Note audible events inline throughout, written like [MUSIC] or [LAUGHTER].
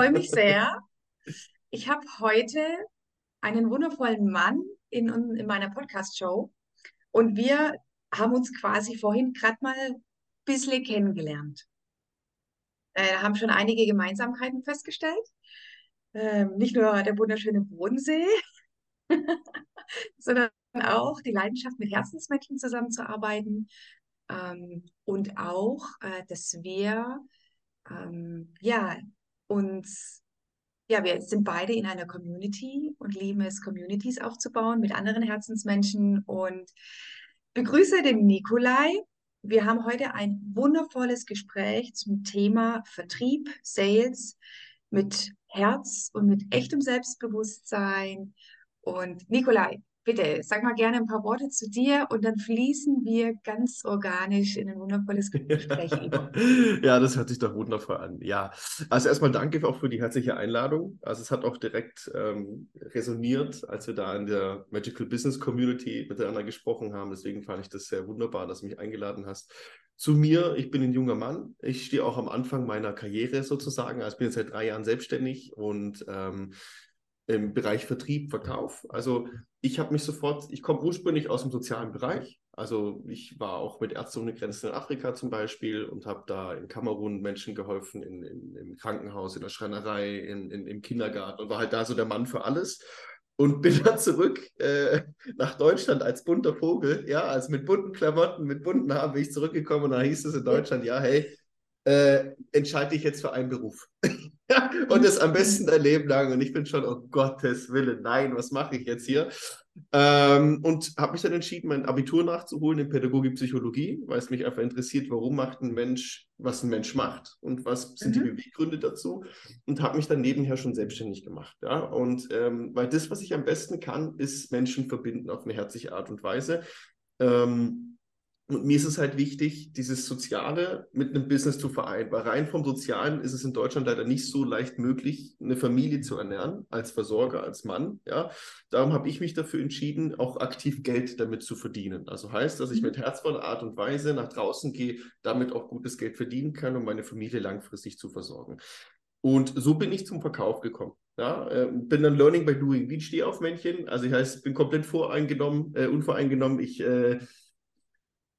Freue mich sehr. Ich habe heute einen wundervollen Mann in, in meiner Podcast-Show und wir haben uns quasi vorhin gerade mal ein bisschen kennengelernt. Äh, haben schon einige Gemeinsamkeiten festgestellt. Ähm, nicht nur der wunderschöne Bodensee, [LAUGHS] sondern auch die Leidenschaft, mit Herzensmenschen zusammenzuarbeiten ähm, und auch, äh, dass wir ähm, ja, uns, ja, wir sind beide in einer Community und lieben es, Communities aufzubauen mit anderen Herzensmenschen und begrüße den Nikolai. Wir haben heute ein wundervolles Gespräch zum Thema Vertrieb, Sales mit Herz und mit echtem Selbstbewusstsein. Und Nikolai, Bitte, sag mal gerne ein paar Worte zu dir und dann fließen wir ganz organisch in ein wundervolles Gespräch über. [LAUGHS] Ja, das hört sich doch wundervoll an. Ja, also erstmal danke auch für die herzliche Einladung. Also es hat auch direkt ähm, resoniert, als wir da in der Magical Business Community miteinander gesprochen haben. Deswegen fand ich das sehr wunderbar, dass du mich eingeladen hast. Zu mir, ich bin ein junger Mann. Ich stehe auch am Anfang meiner Karriere sozusagen. Also ich bin jetzt seit drei Jahren selbstständig und ähm, im Bereich Vertrieb, Verkauf. Also ich habe mich sofort, ich komme ursprünglich aus dem sozialen Bereich. Also ich war auch mit Ärzte ohne Grenzen in Afrika zum Beispiel und habe da in Kamerun Menschen geholfen, in, in, im Krankenhaus, in der Schreinerei, in, im Kindergarten und war halt da so der Mann für alles. Und bin dann zurück äh, nach Deutschland als bunter Vogel, ja, also mit bunten Klamotten, mit bunten Haaren bin ich zurückgekommen und da hieß es in Deutschland, ja, hey, äh, entscheide dich jetzt für einen Beruf. [LAUGHS] und das am besten dein Leben lang. Und ich bin schon, oh Gottes Willen, nein, was mache ich jetzt hier? Ähm, und habe mich dann entschieden, mein Abitur nachzuholen in Pädagogik Psychologie, weil es mich einfach interessiert, warum macht ein Mensch, was ein Mensch macht und was sind mhm. die Beweggründe dazu. Und habe mich dann nebenher schon selbstständig gemacht. Ja? Und ähm, weil das, was ich am besten kann, ist Menschen verbinden auf eine herzliche Art und Weise. Ähm, und mir ist es halt wichtig, dieses Soziale mit einem Business zu vereinen. Weil rein vom Sozialen ist es in Deutschland leider nicht so leicht möglich, eine Familie zu ernähren, als Versorger, als Mann. Ja? Darum habe ich mich dafür entschieden, auch aktiv Geld damit zu verdienen. Also heißt, dass ich mhm. mit herzvoller Art und Weise nach draußen gehe, damit auch gutes Geld verdienen kann, um meine Familie langfristig zu versorgen. Und so bin ich zum Verkauf gekommen. Ja, äh, bin dann Learning by Doing wie ein Stehaufmännchen. Also ich heißt, bin komplett voreingenommen, äh, unvoreingenommen. Ich äh,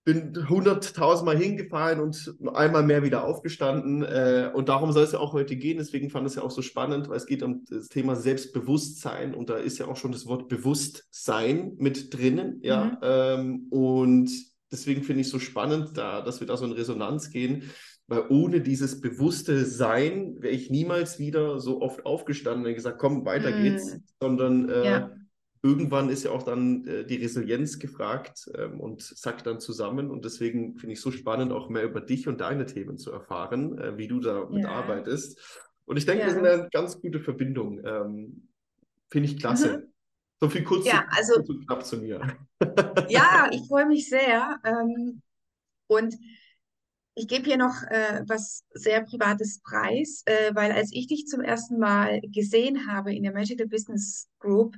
bin hunderttausendmal hingefallen und einmal mehr wieder aufgestanden. Äh, und darum soll es ja auch heute gehen. Deswegen fand es ja auch so spannend, weil es geht um das Thema Selbstbewusstsein und da ist ja auch schon das Wort Bewusstsein mit drinnen. Ja, mhm. ähm, und deswegen finde ich es so spannend, da, dass wir da so in Resonanz gehen. Weil ohne dieses bewusste Sein wäre ich niemals wieder so oft aufgestanden und gesagt, komm, weiter mhm. geht's, sondern äh, ja irgendwann ist ja auch dann äh, die Resilienz gefragt ähm, und sackt dann zusammen. Und deswegen finde ich es so spannend, auch mehr über dich und deine Themen zu erfahren, äh, wie du da ja. arbeitest. Und ich denke, ja. wir sind eine ganz gute Verbindung. Ähm, finde ich klasse. Mhm. So viel kurz, ja, also, kurz und knapp zu mir. ja, [LAUGHS] ich freue mich sehr. Ähm, und ich gebe hier noch äh, was sehr Privates preis, äh, weil als ich dich zum ersten Mal gesehen habe in der Magical Business Group,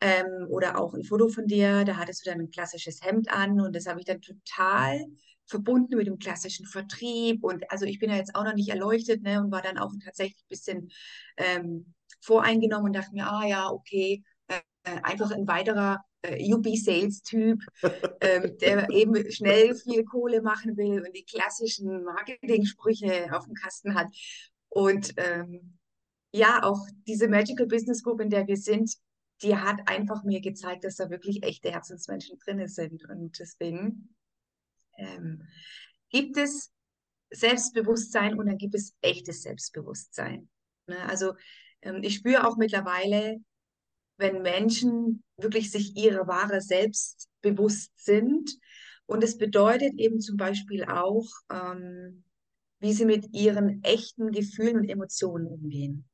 ähm, oder auch ein Foto von dir, da hattest du dann ein klassisches Hemd an und das habe ich dann total verbunden mit dem klassischen Vertrieb. Und also ich bin ja jetzt auch noch nicht erleuchtet ne, und war dann auch tatsächlich ein bisschen ähm, voreingenommen und dachte mir, ah ja, okay, äh, einfach ein weiterer äh, UB-Sales-Typ, ähm, der eben schnell viel Kohle machen will und die klassischen Marketing-Sprüche auf dem Kasten hat. Und ähm, ja, auch diese Magical Business Group, in der wir sind, die hat einfach mir gezeigt, dass da wirklich echte Herzensmenschen drin sind. Und deswegen ähm, gibt es Selbstbewusstsein und dann gibt es echtes Selbstbewusstsein. Ne? Also ähm, ich spüre auch mittlerweile, wenn Menschen wirklich sich ihrer wahre Selbst bewusst sind. Und es bedeutet eben zum Beispiel auch, ähm, wie sie mit ihren echten Gefühlen und Emotionen umgehen.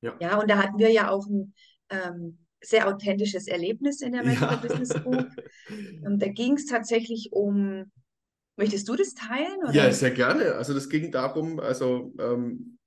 Ja. ja, und da hatten wir ja auch ein ähm, sehr authentisches Erlebnis in der Medical ja. Business Group. [LAUGHS] Und da ging es tatsächlich um, möchtest du das teilen? Oder? Ja, sehr gerne. Also das ging darum, also ähm,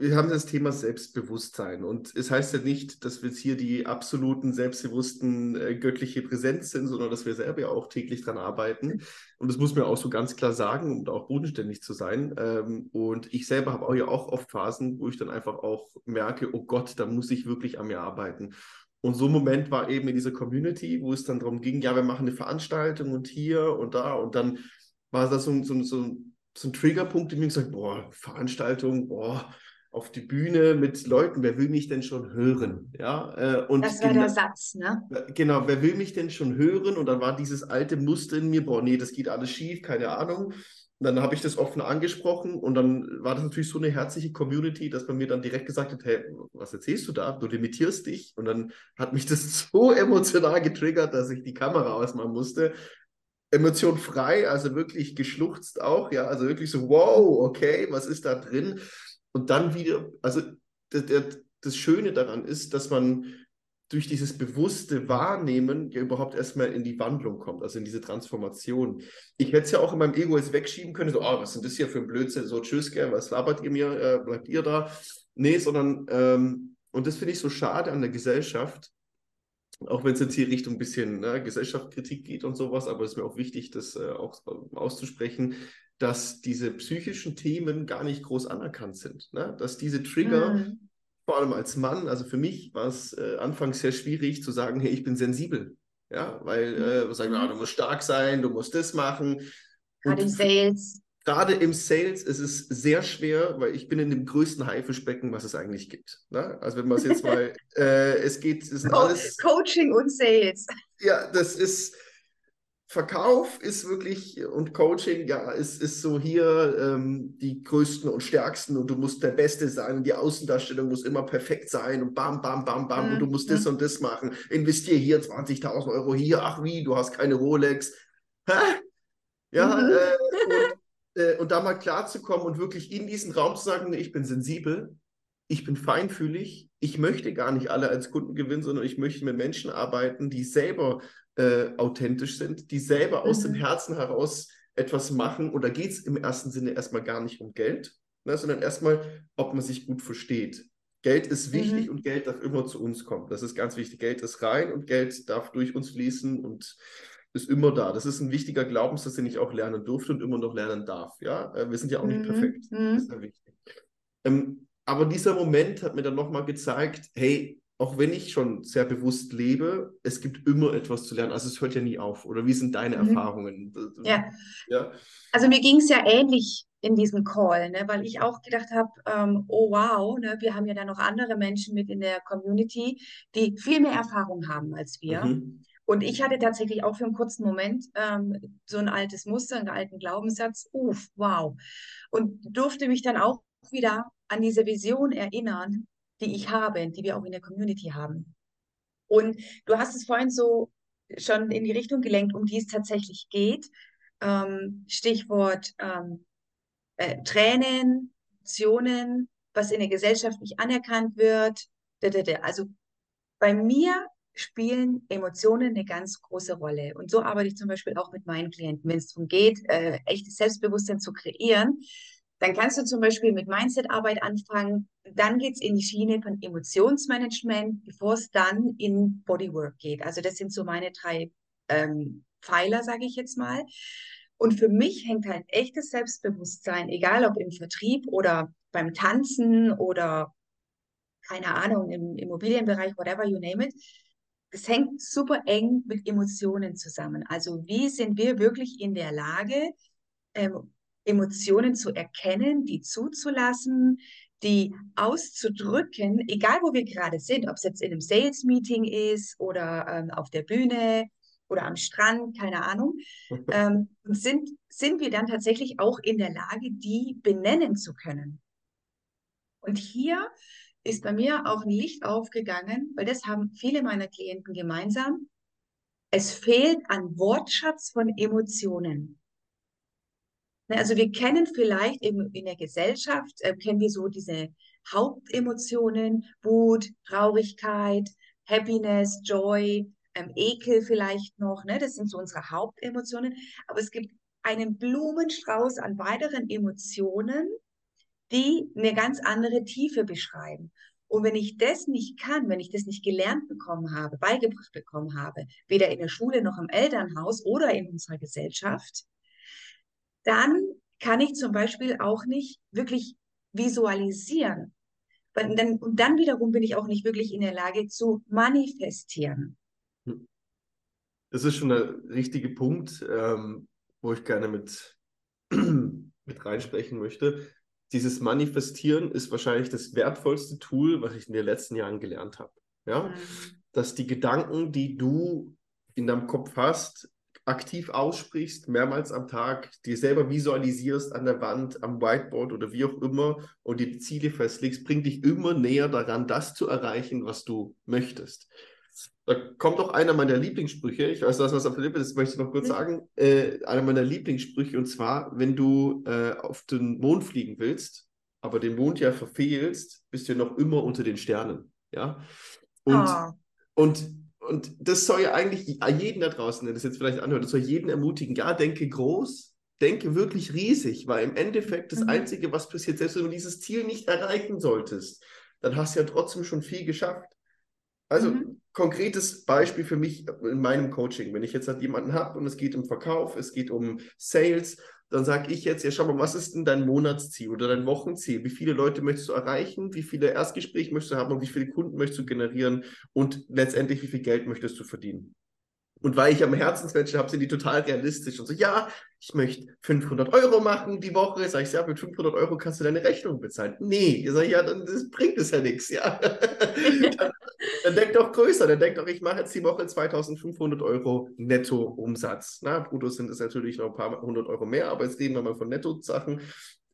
wir haben das Thema Selbstbewusstsein und es heißt ja nicht, dass wir jetzt hier die absoluten selbstbewussten äh, göttliche Präsenz sind, sondern dass wir selber ja auch täglich dran arbeiten. Und das muss man auch so ganz klar sagen, um da auch bodenständig zu sein. Ähm, und ich selber habe auch ja auch oft Phasen, wo ich dann einfach auch merke, oh Gott, da muss ich wirklich an mir arbeiten. Und so ein Moment war eben in dieser Community, wo es dann darum ging, ja, wir machen eine Veranstaltung und hier und da und dann war das so, so, so, so ein Triggerpunkt, in mir gesagt, boah, Veranstaltung, boah, auf die Bühne mit Leuten, wer will mich denn schon hören? Ja, äh, und das war der Satz, ne? Genau, wer will mich denn schon hören? Und dann war dieses alte Muster in mir, boah, nee, das geht alles schief, keine Ahnung. Und dann habe ich das offen angesprochen und dann war das natürlich so eine herzliche Community, dass man mir dann direkt gesagt hat, hey, was erzählst du da? Du limitierst dich. Und dann hat mich das [LAUGHS] so emotional getriggert, dass ich die Kamera ausmachen musste. Emotion frei, also wirklich geschluchzt auch, ja, also wirklich so, wow, okay, was ist da drin? Und dann wieder, also der, der, das Schöne daran ist, dass man durch dieses bewusste Wahrnehmen ja überhaupt erstmal in die Wandlung kommt, also in diese Transformation. Ich hätte es ja auch in meinem Ego jetzt wegschieben können, so, oh, was sind das hier für ein Blödsinn, so, tschüss, gell, was labert ihr mir, äh, bleibt ihr da? Nee, sondern, ähm, und das finde ich so schade an der Gesellschaft, auch wenn es jetzt hier Richtung ein bisschen ne, Gesellschaftskritik geht und sowas, aber es ist mir auch wichtig, das äh, auch auszusprechen, dass diese psychischen Themen gar nicht groß anerkannt sind. Ne? Dass diese Trigger, mhm. vor allem als Mann, also für mich war es äh, anfangs sehr schwierig zu sagen, hey, ich bin sensibel. Ja, weil äh, wir sagen, ah, du musst stark sein, du musst das machen. Gerade im Sales. Gerade im Sales ist es sehr schwer, weil ich bin in dem größten Haifischbecken, was es eigentlich gibt. Ne? Also wenn man es jetzt mal, [LAUGHS] äh, es geht, es sind Co alles... Coaching und Sales. Ja, das ist, Verkauf ist wirklich und Coaching, ja, ist, ist so hier ähm, die größten und stärksten und du musst der Beste sein und die Außendarstellung muss immer perfekt sein und bam, bam, bam, bam mhm. und du musst mhm. das und das machen. Investier hier 20.000 Euro hier, ach wie, du hast keine Rolex. Hä? Ja, mhm. äh, und, äh, und da mal klarzukommen und wirklich in diesen Raum zu sagen, ich bin sensibel, ich bin feinfühlig, ich möchte gar nicht alle als Kunden gewinnen, sondern ich möchte mit Menschen arbeiten, die selber äh, authentisch sind, die selber aus dem mhm. Herzen heraus etwas machen. Und da geht es im ersten Sinne erstmal gar nicht um Geld, ne, sondern erstmal, ob man sich gut versteht. Geld ist wichtig mhm. und Geld darf immer zu uns kommen. Das ist ganz wichtig. Geld ist rein und Geld darf durch uns fließen und ist immer da. Das ist ein wichtiger Glaubenssatz, den ich auch lernen durfte und immer noch lernen darf. Ja, äh, wir sind ja auch nicht mhm. perfekt. Das ist mhm. ja wichtig. Ähm, aber dieser Moment hat mir dann nochmal gezeigt, hey, auch wenn ich schon sehr bewusst lebe, es gibt immer etwas zu lernen. Also es hört ja nie auf. Oder wie sind deine mhm. Erfahrungen? Ja. ja. Also mir ging es ja ähnlich in diesem Call, ne, weil ich auch gedacht habe, ähm, oh wow, ne, wir haben ja da noch andere Menschen mit in der Community, die viel mehr Erfahrung haben als wir. Mhm. Und ich hatte tatsächlich auch für einen kurzen Moment ähm, so ein altes Muster, einen alten Glaubenssatz, uff, wow. Und durfte mich dann auch wieder an diese Vision erinnern, die ich habe, die wir auch in der Community haben. Und du hast es vorhin so schon in die Richtung gelenkt, um die es tatsächlich geht. Ähm, Stichwort ähm, äh, Tränen, Emotionen, was in der Gesellschaft nicht anerkannt wird. Also bei mir spielen Emotionen eine ganz große Rolle. Und so arbeite ich zum Beispiel auch mit meinen Klienten, wenn es darum geht, äh, echtes Selbstbewusstsein zu kreieren. Dann kannst du zum Beispiel mit Mindset-Arbeit anfangen. Dann geht es in die Schiene von Emotionsmanagement, bevor es dann in Bodywork geht. Also das sind so meine drei ähm, Pfeiler, sage ich jetzt mal. Und für mich hängt halt echtes Selbstbewusstsein, egal ob im Vertrieb oder beim Tanzen oder keine Ahnung, im Immobilienbereich, whatever you name it. Es hängt super eng mit Emotionen zusammen. Also wie sind wir wirklich in der Lage, ähm, Emotionen zu erkennen, die zuzulassen, die auszudrücken, egal wo wir gerade sind, ob es jetzt in einem Sales-Meeting ist oder ähm, auf der Bühne oder am Strand, keine Ahnung, [LAUGHS] ähm, sind, sind wir dann tatsächlich auch in der Lage, die benennen zu können. Und hier ist bei mir auch ein Licht aufgegangen, weil das haben viele meiner Klienten gemeinsam. Es fehlt an Wortschatz von Emotionen. Ne, also wir kennen vielleicht in, in der Gesellschaft, äh, kennen wir so diese Hauptemotionen, Wut, Traurigkeit, Happiness, Joy, ähm, Ekel vielleicht noch. Ne? Das sind so unsere Hauptemotionen. Aber es gibt einen Blumenstrauß an weiteren Emotionen, die eine ganz andere Tiefe beschreiben. Und wenn ich das nicht kann, wenn ich das nicht gelernt bekommen habe, beigebracht bekommen habe, weder in der Schule noch im Elternhaus oder in unserer Gesellschaft, dann kann ich zum Beispiel auch nicht wirklich visualisieren. Und dann, und dann wiederum bin ich auch nicht wirklich in der Lage zu manifestieren. Das ist schon der richtige Punkt, ähm, wo ich gerne mit, [CLEARS THROAT] mit reinsprechen möchte dieses Manifestieren ist wahrscheinlich das wertvollste Tool, was ich in den letzten Jahren gelernt habe. Ja? Mhm. Dass die Gedanken, die du in deinem Kopf hast, aktiv aussprichst, mehrmals am Tag, dir selber visualisierst an der Wand, am Whiteboard oder wie auch immer und die Ziele festlegst, bringt dich immer näher daran, das zu erreichen, was du möchtest. Da kommt auch einer meiner Lieblingssprüche. Ich weiß, was auf der Lippe ist, möchte ich noch kurz mhm. sagen. Äh, einer meiner Lieblingssprüche, und zwar, wenn du äh, auf den Mond fliegen willst, aber den Mond ja verfehlst, bist du ja noch immer unter den Sternen. Ja. Und, oh. und, und das soll ja eigentlich jeden da draußen, der das jetzt vielleicht anhört, das soll jeden ermutigen. Ja, denke groß, denke wirklich riesig, weil im Endeffekt das mhm. Einzige, was passiert, selbst wenn du dieses Ziel nicht erreichen solltest, dann hast du ja trotzdem schon viel geschafft. Also mhm. konkretes Beispiel für mich in meinem Coaching. Wenn ich jetzt halt jemanden habe und es geht um Verkauf, es geht um Sales, dann sage ich jetzt, ja, schau mal, was ist denn dein Monatsziel oder dein Wochenziel? Wie viele Leute möchtest du erreichen? Wie viele Erstgespräche möchtest du haben und wie viele Kunden möchtest du generieren? Und letztendlich, wie viel Geld möchtest du verdienen? Und weil ich am Herzensmenschen habe, sind die total realistisch und so, ja, ich möchte 500 Euro machen die Woche. Sag ich, ja, mit 500 Euro kannst du deine Rechnung bezahlen. Nee, sag ich, ja, dann das bringt es ja nichts, ja. [LAUGHS] dann, dann denk doch größer, dann denk doch, ich mache jetzt die Woche 2500 Euro Netto-Umsatz. Na, brutto sind es natürlich noch ein paar hundert Euro mehr, aber jetzt reden wir mal von Netto-Sachen.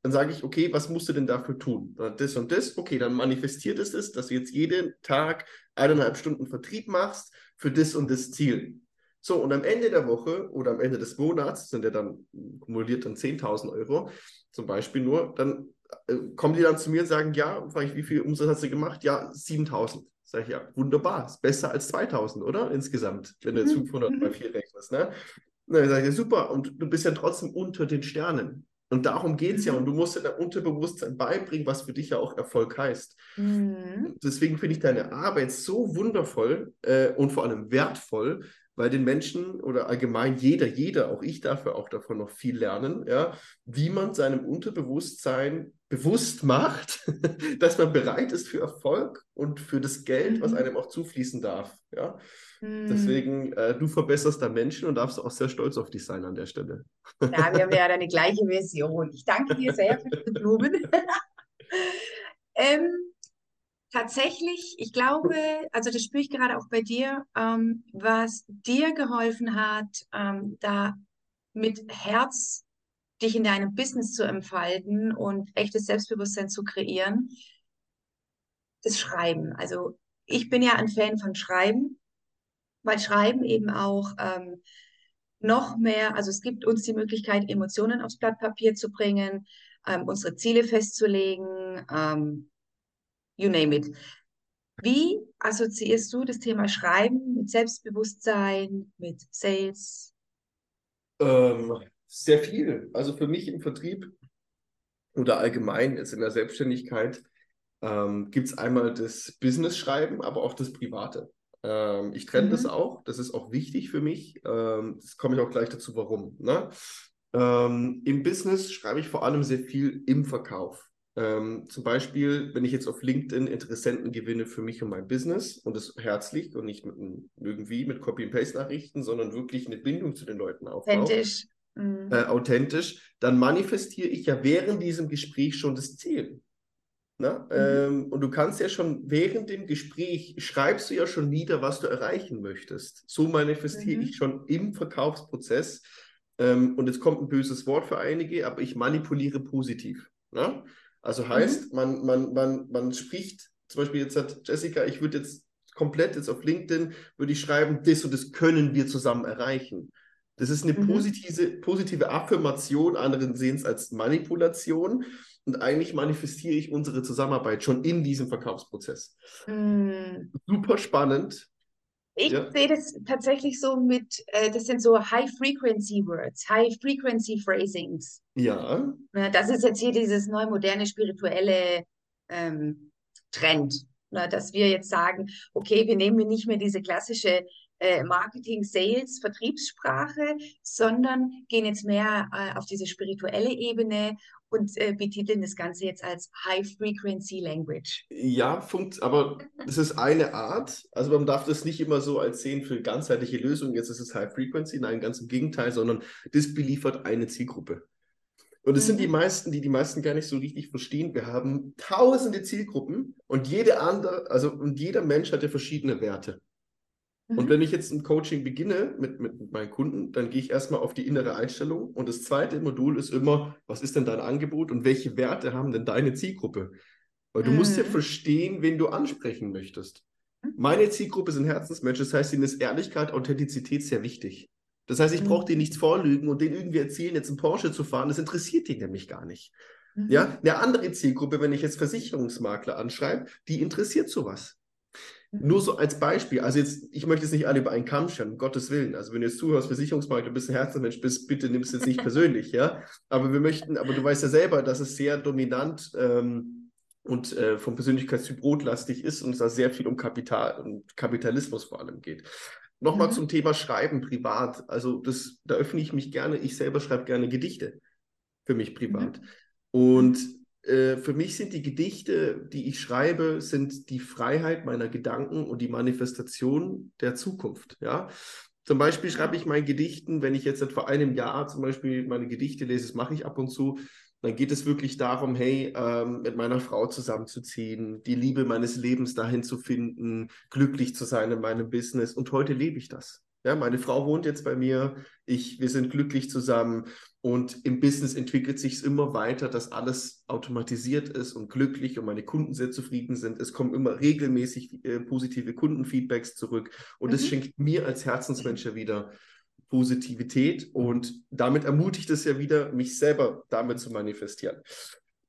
Dann sage ich, okay, was musst du denn dafür tun? Das und das, okay, dann manifestiert es das, dass du jetzt jeden Tag eineinhalb Stunden Vertrieb machst für das und das Ziel. So, und am Ende der Woche oder am Ende des Monats sind ja dann kumuliert dann 10.000 Euro zum Beispiel nur, dann äh, kommen die dann zu mir und sagen, ja, frage ich, wie viel Umsatz hast du gemacht? Ja, 7.000. Sag ich, ja, wunderbar, ist besser als 2.000, oder? Insgesamt, wenn du jetzt 500 mhm. mal 4 rechnest, ne? dann sage ich, ja, super, und du bist ja trotzdem unter den Sternen. Und darum geht es ja. Und du musst dir dein Unterbewusstsein beibringen, was für dich ja auch Erfolg heißt. Mhm. Deswegen finde ich deine Arbeit so wundervoll äh, und vor allem wertvoll, weil den Menschen oder allgemein jeder, jeder, auch ich dafür auch davon noch viel lernen, ja, wie man seinem Unterbewusstsein bewusst macht, [LAUGHS] dass man bereit ist für Erfolg und für das Geld, was mhm. einem auch zufließen darf. Ja. Mhm. Deswegen, äh, du verbesserst da Menschen und darfst auch sehr stolz auf dich sein an der Stelle. Ja, wir haben ja [LAUGHS] eine gleiche Version. Ich danke dir sehr für die Blumen. [LAUGHS] ähm, Tatsächlich, ich glaube, also das spüre ich gerade auch bei dir, ähm, was dir geholfen hat, ähm, da mit Herz dich in deinem Business zu entfalten und echtes Selbstbewusstsein zu kreieren, das Schreiben. Also ich bin ja ein Fan von Schreiben, weil Schreiben eben auch ähm, noch mehr, also es gibt uns die Möglichkeit, Emotionen aufs Blatt Papier zu bringen, ähm, unsere Ziele festzulegen, ähm, you name it. Wie assoziierst du das Thema Schreiben mit Selbstbewusstsein, mit Sales? Ähm, sehr viel. Also für mich im Vertrieb oder allgemein jetzt in der Selbstständigkeit ähm, gibt es einmal das Business-Schreiben, aber auch das Private. Ähm, ich trenne mhm. das auch, das ist auch wichtig für mich. Ähm, das komme ich auch gleich dazu, warum. Ne? Ähm, Im Business schreibe ich vor allem sehr viel im Verkauf. Ähm, zum Beispiel, wenn ich jetzt auf LinkedIn Interessenten gewinne für mich und mein Business und das herzlich und nicht mit, irgendwie mit Copy-and-Paste-Nachrichten, sondern wirklich eine Bindung zu den Leuten aufbaue. Authentisch. Mhm. Äh, authentisch, dann manifestiere ich ja während diesem Gespräch schon das Ziel. Mhm. Ähm, und du kannst ja schon während dem Gespräch, schreibst du ja schon nieder, was du erreichen möchtest. So manifestiere mhm. ich schon im Verkaufsprozess. Ähm, und jetzt kommt ein böses Wort für einige, aber ich manipuliere positiv. Ne? Also heißt, mhm. man, man, man, man spricht, zum Beispiel jetzt hat Jessica, ich würde jetzt komplett jetzt auf LinkedIn, würde ich schreiben, das und das können wir zusammen erreichen. Das ist eine mhm. positive, positive Affirmation, anderen sehen es als Manipulation. Und eigentlich manifestiere ich unsere Zusammenarbeit schon in diesem Verkaufsprozess. Mhm. Super spannend. Ich ja. sehe das tatsächlich so mit, äh, das sind so High-Frequency-Words, High-Frequency-Phrasings. Ja. Das ist jetzt hier dieses neu moderne spirituelle ähm, Trend, ne? dass wir jetzt sagen, okay, wir nehmen nicht mehr diese klassische äh, Marketing, Sales, Vertriebssprache, sondern gehen jetzt mehr äh, auf diese spirituelle Ebene und äh, betiteln das Ganze jetzt als High Frequency Language. Ja, funkt, aber es ist eine Art. Also man darf das nicht immer so als sehen für ganzheitliche Lösungen. Jetzt ist es High Frequency, nein, ganz im Gegenteil, sondern das beliefert eine Zielgruppe. Und es mhm. sind die mhm. meisten, die die meisten gar nicht so richtig verstehen. Wir haben tausende Zielgruppen und jede andere, also und jeder Mensch hat ja verschiedene Werte. Und mhm. wenn ich jetzt ein Coaching beginne mit, mit meinen Kunden, dann gehe ich erstmal auf die innere Einstellung. Und das zweite Modul ist immer, was ist denn dein Angebot und welche Werte haben denn deine Zielgruppe? Weil du mhm. musst ja mhm. verstehen, wen du ansprechen möchtest. Mhm. Meine Zielgruppe sind Herzensmenschen, das heißt, ihnen ist Ehrlichkeit, Authentizität sehr wichtig. Das heißt, ich brauche denen nichts vorlügen und denen irgendwie erzählen, jetzt einen Porsche zu fahren, das interessiert die nämlich gar nicht. Mhm. Ja, eine andere Zielgruppe, wenn ich jetzt Versicherungsmakler anschreibe, die interessiert sowas. Nur so als Beispiel, also jetzt, ich möchte jetzt nicht alle über einen Kamm scheren, um Gottes Willen. Also wenn du jetzt zuhörst, Versicherungsmakler, bist ein Herzensmensch bist, bitte nimm es jetzt nicht persönlich, ja. Aber wir möchten, aber du weißt ja selber, dass es sehr dominant ähm, und äh, vom Persönlichkeitstyp rotlastig ist und es da sehr viel um Kapital und Kapitalismus vor allem geht. Nochmal mhm. zum Thema Schreiben privat. Also das, da öffne ich mich gerne. Ich selber schreibe gerne Gedichte für mich privat. Mhm. Und äh, für mich sind die Gedichte, die ich schreibe, sind die Freiheit meiner Gedanken und die Manifestation der Zukunft. Ja? Zum Beispiel schreibe ich meinen Gedichten, wenn ich jetzt vor einem Jahr zum Beispiel meine Gedichte lese, das mache ich ab und zu, dann geht es wirklich darum, hey, ähm, mit meiner Frau zusammenzuziehen, die Liebe meines Lebens dahin zu finden, glücklich zu sein in meinem Business. Und heute lebe ich das. Ja, meine Frau wohnt jetzt bei mir, ich, wir sind glücklich zusammen und im Business entwickelt sich es immer weiter, dass alles automatisiert ist und glücklich und meine Kunden sehr zufrieden sind. Es kommen immer regelmäßig äh, positive Kundenfeedbacks zurück und es mhm. schenkt mir als Herzensmensch ja wieder Positivität und damit ermutigt es ja wieder, mich selber damit zu manifestieren.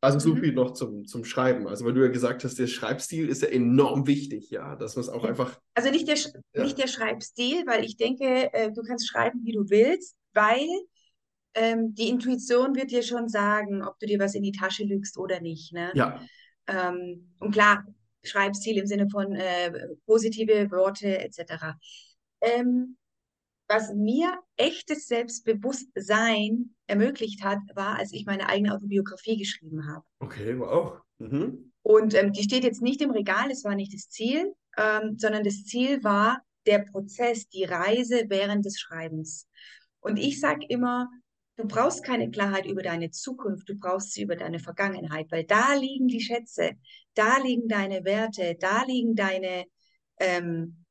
Also so mhm. viel noch zum, zum Schreiben. Also weil du ja gesagt hast, der Schreibstil ist ja enorm wichtig, ja, dass man es auch einfach. Also nicht der, ja. nicht der Schreibstil, weil ich denke, äh, du kannst schreiben, wie du willst, weil ähm, die Intuition wird dir schon sagen, ob du dir was in die Tasche lügst oder nicht. Ne? Ja. Ähm, und klar, Schreibstil im Sinne von äh, positive Worte etc. Ähm, was mir echtes Selbstbewusstsein ermöglicht hat, war, als ich meine eigene Autobiografie geschrieben habe. Okay, wow. Mhm. Und ähm, die steht jetzt nicht im Regal, das war nicht das Ziel, ähm, sondern das Ziel war der Prozess, die Reise während des Schreibens. Und ich sage immer, du brauchst keine Klarheit über deine Zukunft, du brauchst sie über deine Vergangenheit, weil da liegen die Schätze, da liegen deine Werte, da liegen deine, ähm,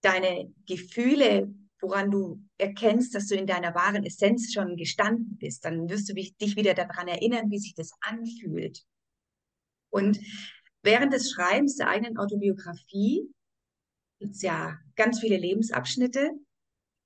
deine Gefühle, woran du erkennst, dass du in deiner wahren Essenz schon gestanden bist, dann wirst du dich wieder daran erinnern, wie sich das anfühlt. Und während des Schreibens der eigenen Autobiografie gibt es ja ganz viele Lebensabschnitte,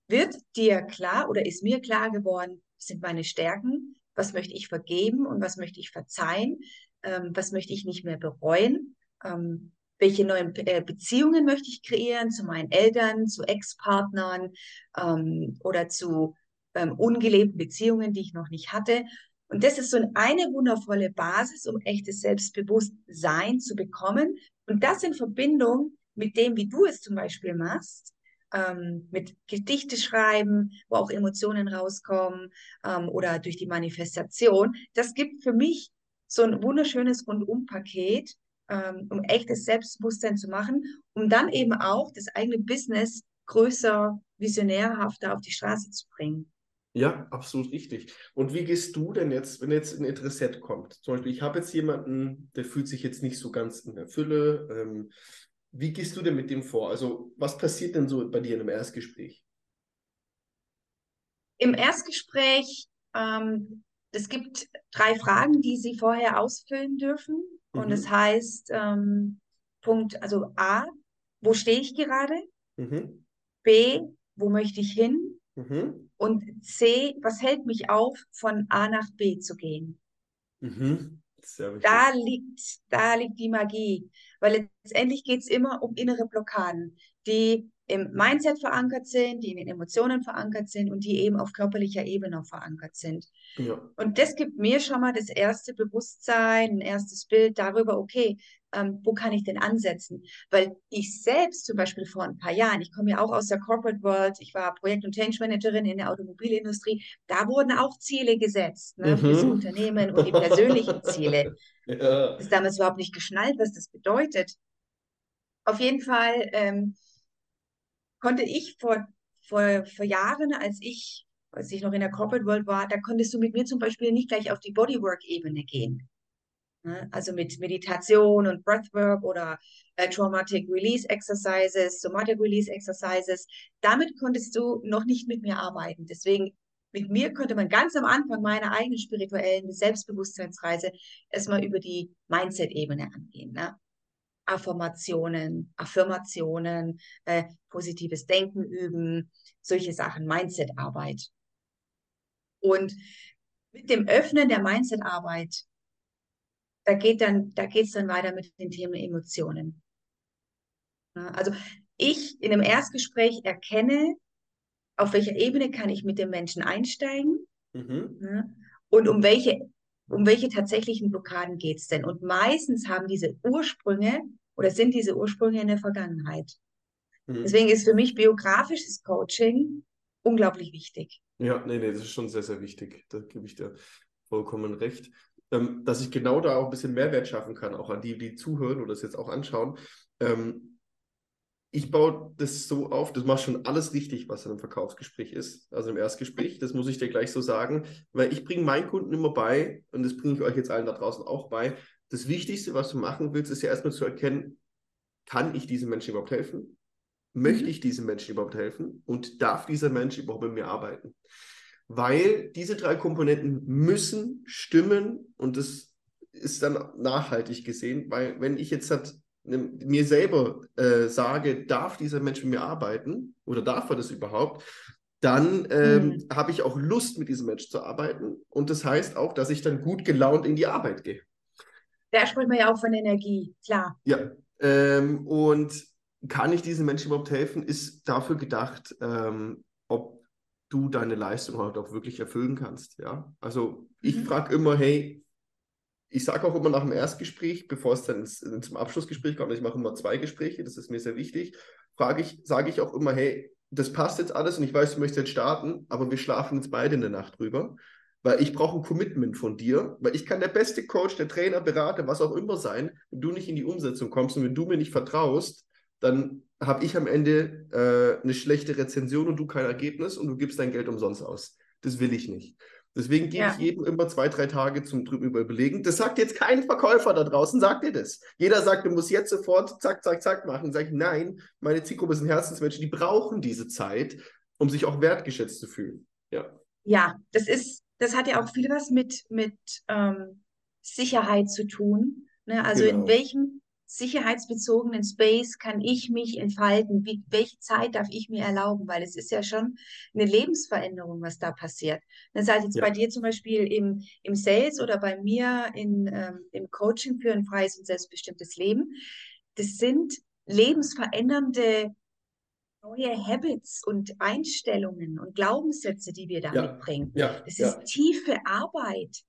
wird dir klar oder ist mir klar geworden, was sind meine Stärken, was möchte ich vergeben und was möchte ich verzeihen, ähm, was möchte ich nicht mehr bereuen, ähm, welche neuen äh, Beziehungen möchte ich kreieren zu meinen Eltern, zu Ex-Partnern ähm, oder zu ähm, ungelebten Beziehungen, die ich noch nicht hatte. Und das ist so eine wundervolle Basis, um echtes Selbstbewusstsein zu bekommen. Und das in Verbindung mit dem, wie du es zum Beispiel machst, ähm, mit Gedichte schreiben, wo auch Emotionen rauskommen ähm, oder durch die Manifestation. Das gibt für mich so ein wunderschönes Rundumpaket, ähm, um echtes Selbstbewusstsein zu machen, um dann eben auch das eigene Business größer, visionärhafter auf die Straße zu bringen. Ja, absolut richtig. Und wie gehst du denn jetzt, wenn jetzt ein Interessent kommt? Zum Beispiel, ich habe jetzt jemanden, der fühlt sich jetzt nicht so ganz in der Fülle. Ähm, wie gehst du denn mit dem vor? Also, was passiert denn so bei dir in einem Erstgespräch? Im Erstgespräch, ähm, es gibt drei Fragen, die Sie vorher ausfüllen dürfen. Und es mhm. heißt, ähm, Punkt, also A, wo stehe ich gerade? Mhm. B, wo möchte ich hin? Mhm. Und C, was hält mich auf, von A nach B zu gehen? Mhm. Da liegt, da liegt die Magie, weil letztendlich geht es immer um innere Blockaden, die im Mindset verankert sind, die in den Emotionen verankert sind und die eben auf körperlicher Ebene verankert sind. Ja. Und das gibt mir schon mal das erste Bewusstsein, ein erstes Bild darüber, okay, ähm, wo kann ich denn ansetzen? Weil ich selbst zum Beispiel vor ein paar Jahren, ich komme ja auch aus der Corporate World, ich war Projekt- und Change Managerin in der Automobilindustrie, da wurden auch Ziele gesetzt ne, mhm. für das Unternehmen und die persönlichen Ziele. [LAUGHS] Ja. Ist damals überhaupt nicht geschnallt, was das bedeutet. Auf jeden Fall ähm, konnte ich vor, vor, vor Jahren, als ich, als ich noch in der Corporate World war, da konntest du mit mir zum Beispiel nicht gleich auf die Bodywork-Ebene gehen. Ne? Also mit Meditation und Breathwork oder äh, Traumatic Release Exercises, Somatic Release Exercises. Damit konntest du noch nicht mit mir arbeiten. Deswegen mit mir konnte man ganz am Anfang meiner eigenen spirituellen Selbstbewusstseinsreise erstmal über die Mindset-Ebene angehen. Ne? Affirmationen, Affirmationen, äh, positives Denken üben, solche Sachen, Mindset-Arbeit. Und mit dem Öffnen der Mindset-Arbeit da geht dann, da geht es dann weiter mit den Themen Emotionen. Also ich in einem Erstgespräch erkenne, auf welcher Ebene kann ich mit dem Menschen einsteigen mhm. und um welche, um welche tatsächlichen Blockaden geht es denn. Und meistens haben diese Ursprünge oder sind diese Ursprünge in der Vergangenheit. Mhm. Deswegen ist für mich biografisches Coaching unglaublich wichtig. Ja, nee, nee, das ist schon sehr, sehr wichtig. Da gebe ich dir vollkommen recht ähm, dass ich genau da auch ein bisschen Mehrwert schaffen kann, auch an die, die zuhören oder das jetzt auch anschauen. Ähm, ich baue das so auf, das macht schon alles richtig, was in einem Verkaufsgespräch ist, also im Erstgespräch, das muss ich dir gleich so sagen, weil ich bringe meinen Kunden immer bei, und das bringe ich euch jetzt allen da draußen auch bei, das Wichtigste, was du machen willst, ist ja erstmal zu erkennen, kann ich diesem Menschen überhaupt helfen? Möchte mhm. ich diesem Menschen überhaupt helfen? Und darf dieser Mensch überhaupt mit mir arbeiten? weil diese drei Komponenten müssen stimmen und das ist dann nachhaltig gesehen, weil wenn ich jetzt halt mir selber äh, sage, darf dieser Mensch mit mir arbeiten oder darf er das überhaupt, dann ähm, mhm. habe ich auch Lust, mit diesem Mensch zu arbeiten und das heißt auch, dass ich dann gut gelaunt in die Arbeit gehe. Da spricht man ja auch von Energie, klar. Ja, ähm, und kann ich diesen Menschen überhaupt helfen, ist dafür gedacht, ähm, ob du deine Leistung halt auch wirklich erfüllen kannst. Ja? Also ich mhm. frage immer, hey, ich sage auch immer nach dem Erstgespräch, bevor es dann ins, zum Abschlussgespräch kommt, ich mache immer zwei Gespräche, das ist mir sehr wichtig, frage ich, sage ich auch immer, hey, das passt jetzt alles und ich weiß, du möchtest jetzt starten, aber wir schlafen jetzt beide in der Nacht drüber, weil ich brauche ein Commitment von dir, weil ich kann der beste Coach, der Trainer, Berater, was auch immer sein, wenn du nicht in die Umsetzung kommst und wenn du mir nicht vertraust, dann habe ich am Ende äh, eine schlechte Rezension und du kein Ergebnis und du gibst dein Geld umsonst aus. Das will ich nicht. Deswegen gebe ja. ich jedem immer zwei, drei Tage zum drüben überlegen. Das sagt jetzt kein Verkäufer da draußen, sagt dir das. Jeder sagt, du musst jetzt sofort zack, zack, zack machen. Sag ich, nein, meine Zielgruppe sind Herzensmenschen, die brauchen diese Zeit, um sich auch wertgeschätzt zu fühlen. Ja, ja das ist, das hat ja auch viel was mit, mit ähm, Sicherheit zu tun. Ne? Also genau. in welchem sicherheitsbezogenen Space kann ich mich entfalten? Wie, welche Zeit darf ich mir erlauben? Weil es ist ja schon eine Lebensveränderung, was da passiert. Das heißt jetzt ja. bei dir zum Beispiel im, im Sales oder bei mir in, ähm, im Coaching für ein freies und selbstbestimmtes Leben. Das sind lebensverändernde neue Habits und Einstellungen und Glaubenssätze, die wir da ja. mitbringen. Ja. Das ist tiefe Arbeit.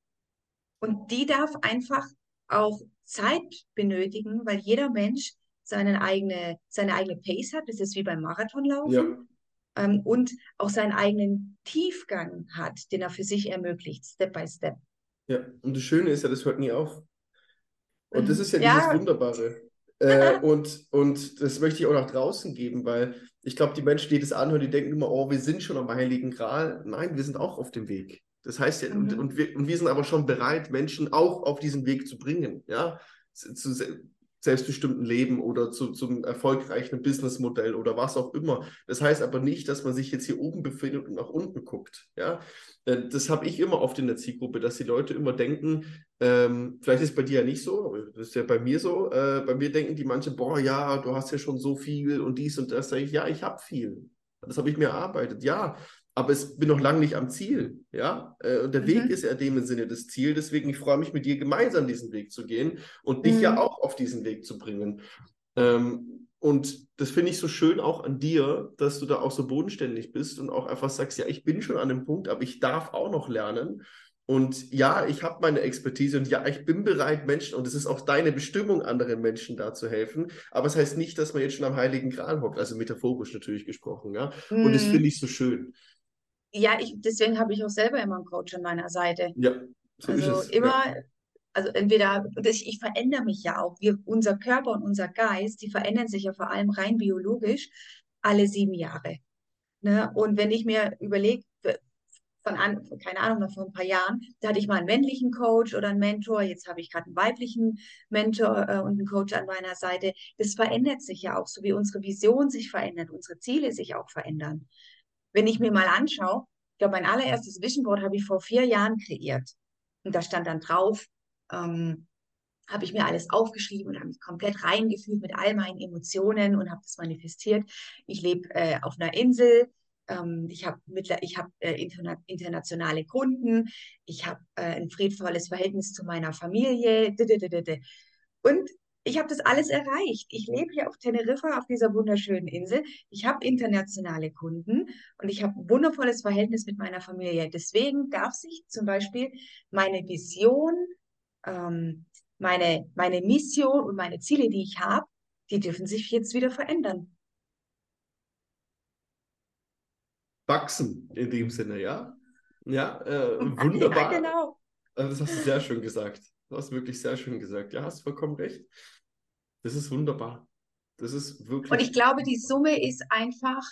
Und die darf einfach auch Zeit benötigen, weil jeder Mensch seine eigene, seine eigene Pace hat. Das ist wie beim Marathonlaufen. Ja. Ähm, und auch seinen eigenen Tiefgang hat, den er für sich ermöglicht, Step by Step. Ja, und das Schöne ist ja, das hört nie auf. Und das mhm. ist ja, ja. dieses Wunderbare. [LAUGHS] Äh, und, und das möchte ich auch nach draußen geben, weil ich glaube, die Menschen, die das anhören, die denken immer, oh, wir sind schon am Heiligen Gral. Nein, wir sind auch auf dem Weg. Das heißt ja, mhm. und, und, wir, und wir sind aber schon bereit, Menschen auch auf diesen Weg zu bringen, ja, zu selbstbestimmten Leben oder zu, zum erfolgreichen Businessmodell oder was auch immer. Das heißt aber nicht, dass man sich jetzt hier oben befindet und nach unten guckt. Ja? Das habe ich immer oft in der Zielgruppe, dass die Leute immer denken, ähm, vielleicht ist es bei dir ja nicht so, aber das ist ja bei mir so, äh, bei mir denken die manche, boah, ja, du hast ja schon so viel und dies und das. Sage ich, ja, ich habe viel. Das habe ich mir erarbeitet. Ja, aber ich bin noch lange nicht am Ziel, ja. Äh, und der mhm. Weg ist ja dem Sinne das Ziel. Deswegen, ich freue mich mit dir gemeinsam diesen Weg zu gehen und dich mhm. ja auch auf diesen Weg zu bringen. Ähm, Und das finde ich so schön auch an dir, dass du da auch so bodenständig bist und auch einfach sagst, ja, ich bin schon an dem Punkt, aber ich darf auch noch lernen. Und ja, ich habe meine Expertise und ja, ich bin bereit, Menschen, und es ist auch deine Bestimmung, anderen Menschen da zu helfen. Aber es das heißt nicht, dass man jetzt schon am Heiligen Gral hockt, also metaphorisch natürlich gesprochen, ja. Mm. Und das mhm. finde ich so schön. Ja, ich, deswegen habe ich auch selber immer einen Coach an meiner Seite. Ja, so also ist es. immer, ja. also entweder, ich, ich verändere mich ja auch. Wir, unser Körper und unser Geist, die verändern sich ja vor allem rein biologisch alle sieben Jahre. Ne? Und wenn ich mir überlege, von, an, keine Ahnung, noch vor ein paar Jahren, da hatte ich mal einen männlichen Coach oder einen Mentor, jetzt habe ich gerade einen weiblichen Mentor äh, und einen Coach an meiner Seite. Das verändert sich ja auch, so wie unsere Vision sich verändert, unsere Ziele sich auch verändern. Wenn ich mir mal anschaue, ich glaube, mein allererstes Vision Board habe ich vor vier Jahren kreiert. Und da stand dann drauf, ähm, habe ich mir alles aufgeschrieben und habe mich komplett reingefühlt mit all meinen Emotionen und habe das manifestiert. Ich lebe äh, auf einer Insel, ähm, ich habe ich hab, äh, interna internationale Kunden, ich habe äh, ein friedvolles Verhältnis zu meiner Familie. Und ich habe das alles erreicht. Ich lebe hier auf Teneriffa, auf dieser wunderschönen Insel. Ich habe internationale Kunden und ich habe ein wundervolles Verhältnis mit meiner Familie. Deswegen darf sich zum Beispiel meine Vision, ähm, meine, meine Mission und meine Ziele, die ich habe, die dürfen sich jetzt wieder verändern. wachsen in dem Sinne, ja? Ja, äh, [LAUGHS] wunderbar. Ja, genau. Also das hast du sehr schön gesagt. Du hast wirklich sehr schön gesagt. Ja, hast vollkommen recht. Das ist wunderbar. Das ist wirklich. Und ich glaube, die Summe ist einfach,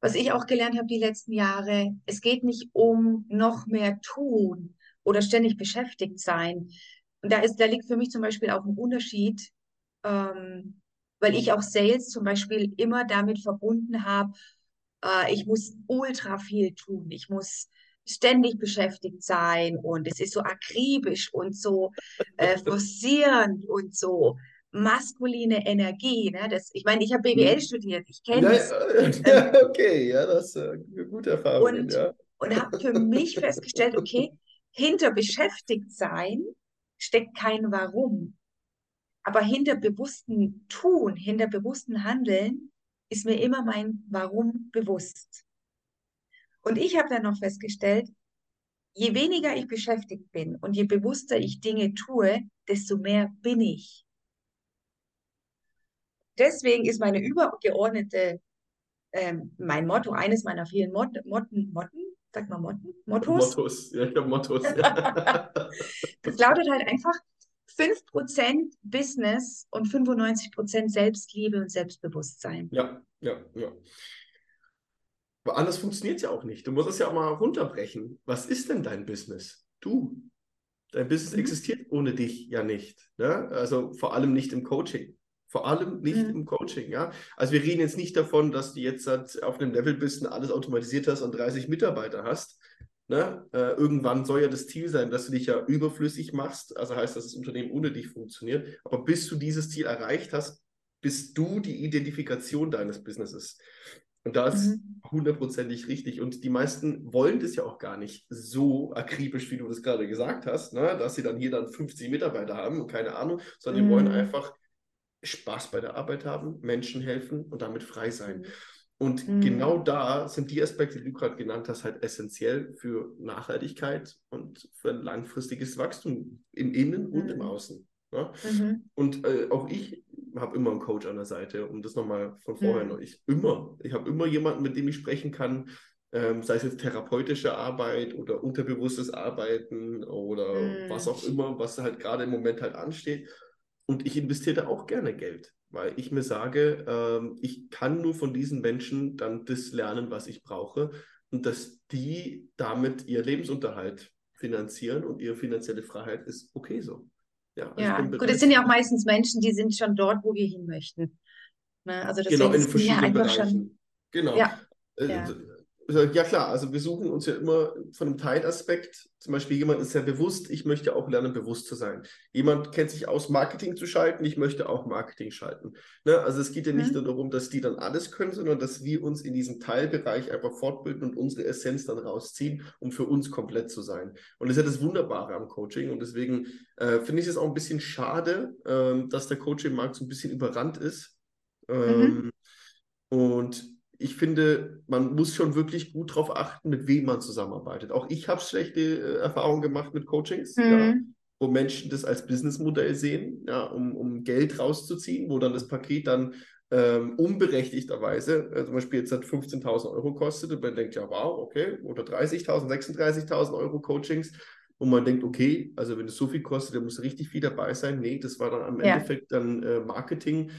was ich auch gelernt habe die letzten Jahre, es geht nicht um noch mehr tun oder ständig beschäftigt sein. Und da ist, da liegt für mich zum Beispiel auch ein Unterschied, ähm, weil ich auch Sales zum Beispiel immer damit verbunden habe, äh, ich muss ultra viel tun, ich muss ständig beschäftigt sein und es ist so akribisch und so äh, [LAUGHS] forcierend und so maskuline Energie. Ne? Das, ich meine, ich habe BWL mhm. studiert, ich kenne es. Ja, [LAUGHS] ja, okay, ja, das ist eine gute Erfahrung. Und, ja. und habe für mich festgestellt, okay, hinter beschäftigt sein steckt kein Warum. Aber hinter bewussten Tun, hinter bewussten Handeln ist mir immer mein Warum bewusst. Und ich habe dann noch festgestellt, je weniger ich beschäftigt bin und je bewusster ich Dinge tue, desto mehr bin ich. Deswegen ist meine übergeordnete, ähm, mein Motto, eines meiner vielen Mot Motten, Motten, sag mal Motten, Mottos. Mottos, ja, ich glaube Mottos. [LAUGHS] Das lautet halt einfach, 5% Business und 95% Selbstliebe und Selbstbewusstsein. Ja, ja, ja. Aber anders funktioniert es ja auch nicht. Du musst es ja auch mal runterbrechen. Was ist denn dein Business? Du. Dein Business mhm. existiert ohne dich ja nicht. Ne? Also vor allem nicht im Coaching. Vor allem nicht mhm. im Coaching, ja. Also wir reden jetzt nicht davon, dass du jetzt auf einem Level bist und alles automatisiert hast und 30 Mitarbeiter hast, Ne? Äh, irgendwann soll ja das Ziel sein, dass du dich ja überflüssig machst, also heißt, dass das Unternehmen ohne dich funktioniert. Aber bis du dieses Ziel erreicht hast, bist du die Identifikation deines Businesses. Und da ist mhm. hundertprozentig richtig. Und die meisten wollen das ja auch gar nicht so akribisch, wie du das gerade gesagt hast, ne? dass sie dann hier dann 50 Mitarbeiter haben und keine Ahnung, sondern mhm. die wollen mhm. einfach Spaß bei der Arbeit haben, Menschen helfen und damit frei sein. Und mhm. genau da sind die Aspekte, die du gerade genannt hast, halt essentiell für Nachhaltigkeit und für ein langfristiges Wachstum im Innen und im mhm. Außen. Ja? Mhm. Und äh, auch ich habe immer einen Coach an der Seite, um das nochmal von vorher mhm. noch. Ich immer, ich habe immer jemanden, mit dem ich sprechen kann, ähm, sei es jetzt therapeutische Arbeit oder unterbewusstes Arbeiten oder was auch immer, was halt gerade im Moment halt ansteht. Und ich investiere da auch gerne Geld weil ich mir sage, ähm, ich kann nur von diesen Menschen dann das lernen, was ich brauche und dass die damit ihr Lebensunterhalt finanzieren und ihre finanzielle Freiheit ist okay so. Ja, also ja gut, es sind ja auch meistens Menschen, die sind schon dort, wo wir hin möchten. Ne? Also genau, in verschiedenen Bereichen. Schon, genau. Ja, äh, ja. Ja klar, also wir suchen uns ja immer von einem Teilaspekt, zum Beispiel jemand ist sehr bewusst, ich möchte auch lernen, bewusst zu sein. Jemand kennt sich aus, Marketing zu schalten, ich möchte auch Marketing schalten. Ne? Also es geht ja nicht mhm. nur darum, dass die dann alles können, sondern dass wir uns in diesem Teilbereich einfach fortbilden und unsere Essenz dann rausziehen, um für uns komplett zu sein. Und das ist ja das Wunderbare am Coaching und deswegen äh, finde ich es auch ein bisschen schade, äh, dass der Coaching-Markt so ein bisschen überrannt ist Ähm, mhm. Und ich finde, man muss schon wirklich gut darauf achten, mit wem man zusammenarbeitet. Auch ich habe schlechte äh, Erfahrungen gemacht mit Coachings, mhm. ja, wo Menschen das als Businessmodell sehen, ja, um, um Geld rauszuziehen, wo dann das Paket dann ähm, unberechtigterweise, äh, zum Beispiel jetzt hat 15.000 Euro kostet und man denkt, ja, wow, okay, oder 30.000, 36.000 Euro Coachings, wo man denkt, okay, also wenn es so viel kostet, dann muss richtig viel dabei sein. Nee, das war dann am ja. Endeffekt dann äh, Marketing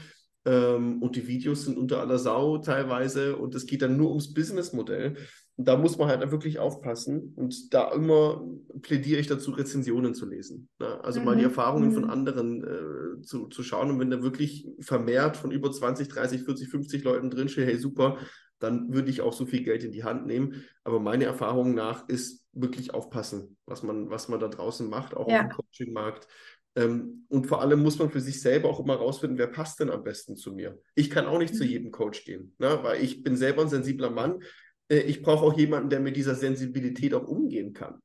ähm, und die Videos sind unter aller Sau teilweise und es geht dann nur ums Businessmodell. Und da muss man halt wirklich aufpassen. Und da immer plädiere ich dazu, Rezensionen zu lesen. Ne? Also mhm. mal die mhm. Erfahrungen mhm. von anderen äh, zu, zu schauen. Und wenn da wirklich vermehrt von über 20, 30, 40, 50 Leuten drinsteht, hey super, dann würde ich auch so viel Geld in die Hand nehmen. Aber meine Erfahrung nach ist wirklich aufpassen, was man, was man da draußen macht, auch ja. auf dem Coaching-Markt. Ähm, und vor allem muss man für sich selber auch immer rausfinden, wer passt denn am besten zu mir. Ich kann auch nicht mhm. zu jedem Coach gehen, ne? weil ich bin selber ein sensibler Mann. Äh, ich brauche auch jemanden, der mit dieser Sensibilität auch umgehen kann.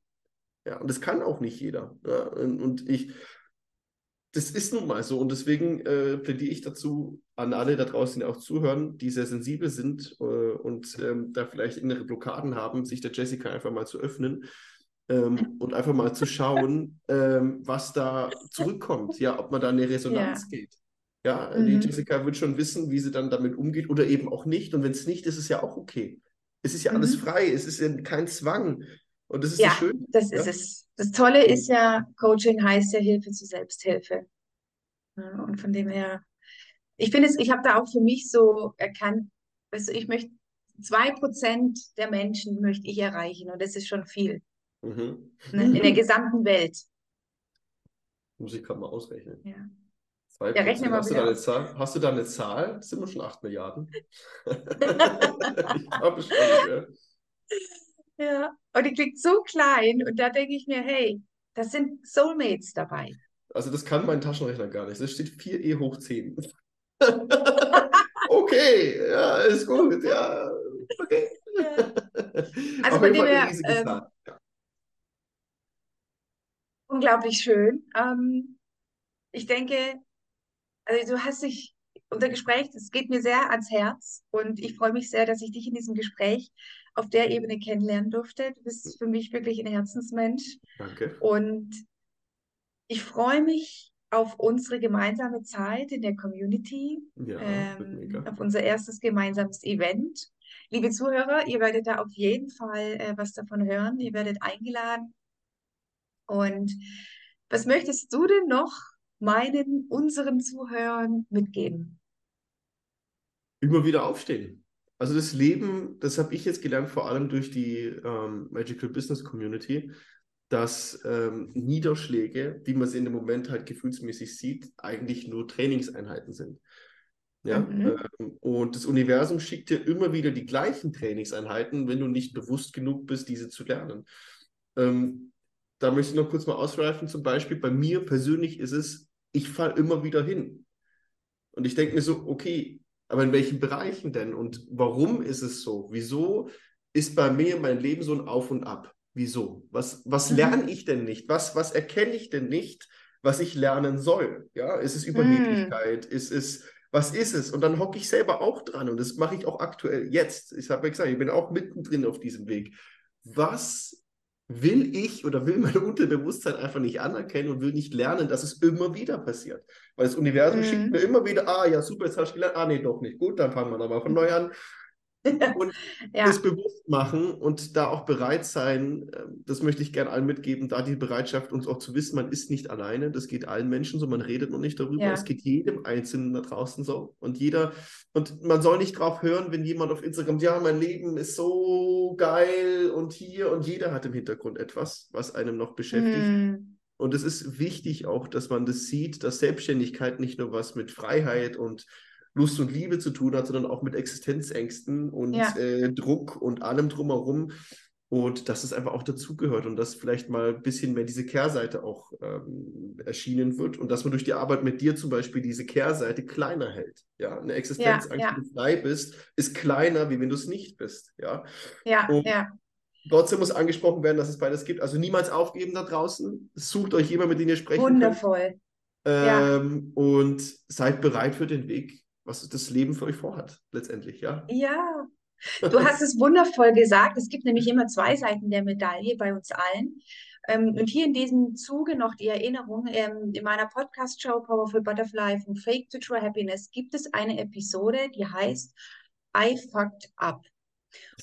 Ja, und das kann auch nicht jeder. Ja? Und ich, das ist nun mal so. Und deswegen äh, plädiere ich dazu an alle da draußen, die auch zuhören, die sehr sensibel sind äh, und ähm, da vielleicht innere Blockaden haben, sich der Jessica einfach mal zu öffnen ähm, und einfach mal zu schauen, ähm, was da zurückkommt. Ja, ob man da in eine Resonanz ja. geht. Ja, mhm. die Jessica wird schon wissen, wie sie dann damit umgeht oder eben auch nicht. Und wenn es nicht ist, es ja auch okay. Es ist ja alles mhm. frei, es ist ja kein Zwang. Und das ist ja, so schön. Das ja? ist es. Das Tolle ist ja, Coaching heißt ja Hilfe zur Selbsthilfe. Ja, und von dem her, ich finde es, ich habe da auch für mich so erkannt, also ich möchte, zwei Prozent der Menschen möchte ich erreichen und das ist schon viel. Mhm. Ne, in der gesamten Welt. Muss ich gerade mal ausrechnen. Ja. Zwei ja, rechne mal hast, du da eine Zahl? hast du da eine Zahl? Das sind wir schon 8 Milliarden. [LAUGHS] ich glaube schon, ja. Ja, und die klingt so klein und da denke ich mir, hey, das sind Soulmates dabei. Also das kann mein Taschenrechner gar nicht. Das steht 4e hoch 10. [LAUGHS] okay, ja, ist gut, ja, okay. Ja. Also von dem her, ähm. Unglaublich schön. Ähm, ich denke, also du hast dich, unser Gespräch, das geht mir sehr ans Herz und ich freue mich sehr, dass ich dich in diesem Gespräch auf der Ebene kennenlernen durfte. Du bist für mich wirklich ein Herzensmensch. Danke. Und ich freue mich auf unsere gemeinsame Zeit in der Community, ja, ähm, auf unser erstes gemeinsames Event. Liebe Zuhörer, ihr werdet da auf jeden Fall äh, was davon hören. Ihr werdet eingeladen. Und was möchtest du denn noch meinen, unseren Zuhörern mitgeben? Immer wieder aufstehen. Also das Leben, das habe ich jetzt gelernt, vor allem durch die ähm, Magical Business Community, dass ähm, Niederschläge, wie man in dem Moment halt gefühlsmäßig sieht, eigentlich nur Trainingseinheiten sind. Ja, mhm. ähm, und das Universum schickt dir immer wieder die gleichen Trainingseinheiten, wenn du nicht bewusst genug bist, diese zu lernen. Ähm, da möchte ich noch kurz mal ausschweifen. Zum Beispiel bei mir persönlich ist es, ich falle immer wieder hin. Und ich denke mir so, okay, aber in welchen Bereichen denn? Und warum ist es so? Wieso ist bei mir mein Leben so ein Auf und Ab? Wieso? Was, was mhm. lerne ich denn nicht? Was, was erkenne ich denn nicht, was ich lernen soll? Ja, ist es Überheblichkeit? Mhm. Ist es, was ist es? Und dann hocke ich selber auch dran und das mache ich auch aktuell jetzt. Ich habe ja gesagt, ich bin auch mittendrin auf diesem Weg. Was will ich oder will mein Unterbewusstsein einfach nicht anerkennen und will nicht lernen, dass es immer wieder passiert. Weil das Universum mhm. schickt mir immer wieder, ah ja, super, jetzt hast du gelernt, ah nee, doch nicht, gut, dann fangen wir nochmal von neu an. [LAUGHS] und ja. das bewusst machen und da auch bereit sein, ähm, das möchte ich gerne allen mitgeben, da die Bereitschaft, uns auch zu wissen, man ist nicht alleine, das geht allen Menschen so, man redet noch nicht darüber, ja. es geht jedem Einzelnen da draußen so und jeder, und man soll nicht drauf hören, wenn jemand auf Instagram, ja, mein Leben ist so geil und hier und jeder hat im Hintergrund etwas, was einem noch beschäftigt. Mm. Und es ist wichtig auch, dass man das sieht, dass Selbstständigkeit nicht nur was mit Freiheit und Lust und Liebe zu tun hat, sondern auch mit Existenzängsten und ja. äh, Druck und allem drumherum. Und dass es einfach auch dazugehört und dass vielleicht mal ein bisschen mehr diese Kehrseite auch ähm, erschienen wird und dass man durch die Arbeit mit dir zum Beispiel diese Kehrseite kleiner hält. Ja, eine Existenzangst, ja, ja. wenn du frei bist, ist kleiner, wie wenn du es nicht bist. Ja, ja, und ja. Trotzdem muss angesprochen werden, dass es beides gibt. Also niemals aufgeben da draußen. Sucht euch jemanden, mit dem ihr sprechen Wundervoll. könnt. Ähm, ja. Und seid bereit für den Weg was das Leben für euch vorhat, letztendlich, ja? Ja, [LAUGHS] du hast es wundervoll gesagt. Es gibt nämlich immer zwei Seiten der Medaille bei uns allen. Ähm, und hier in diesem Zuge noch die Erinnerung, ähm, in meiner Podcast-Show Powerful Butterfly von Fake to True Happiness gibt es eine Episode, die heißt I Fucked Up.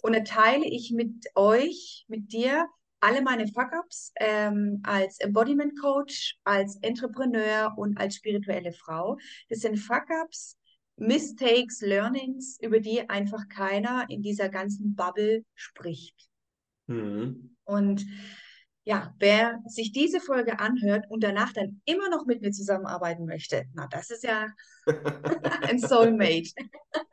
Und da teile ich mit euch, mit dir, alle meine Fuck-Ups ähm, als Embodiment Coach, als Entrepreneur und als spirituelle Frau. Das sind Fuck-Ups, Mistakes, Learnings, über die einfach keiner in dieser ganzen Bubble spricht. Mhm. Und ja, wer sich diese Folge anhört und danach dann immer noch mit mir zusammenarbeiten möchte, na, das ist ja [LAUGHS] ein Soulmate.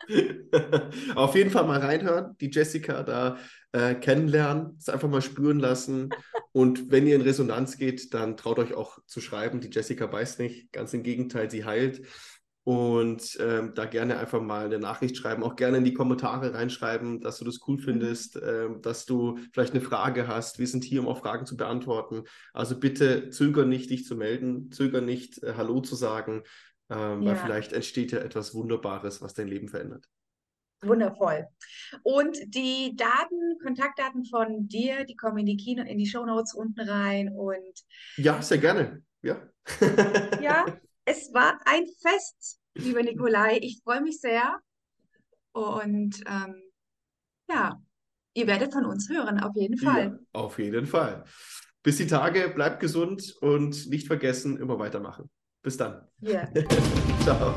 [LAUGHS] Auf jeden Fall mal reinhören, die Jessica da äh, kennenlernen, es einfach mal spüren lassen. Und wenn ihr in Resonanz geht, dann traut euch auch zu schreiben. Die Jessica weiß nicht, ganz im Gegenteil, sie heilt und ähm, da gerne einfach mal eine Nachricht schreiben, auch gerne in die Kommentare reinschreiben, dass du das cool mhm. findest, ähm, dass du vielleicht eine Frage hast. Wir sind hier, um auch Fragen zu beantworten. Also bitte zöger nicht, dich zu melden, zöger nicht, äh, Hallo zu sagen, ähm, ja. weil vielleicht entsteht ja etwas Wunderbares, was dein Leben verändert. Wundervoll. Und die Daten, Kontaktdaten von dir, die kommen in die Kino, in die Shownotes unten rein und ja, sehr gerne. Ja. ja, [LAUGHS] Es war ein Fest, lieber Nikolai. Ich freue mich sehr. Und ähm, ja, ihr werdet von uns hören, auf jeden Fall. Ja, auf jeden Fall. Bis die Tage, bleibt gesund und nicht vergessen, immer weitermachen. Bis dann. Ja. [LAUGHS] Ciao.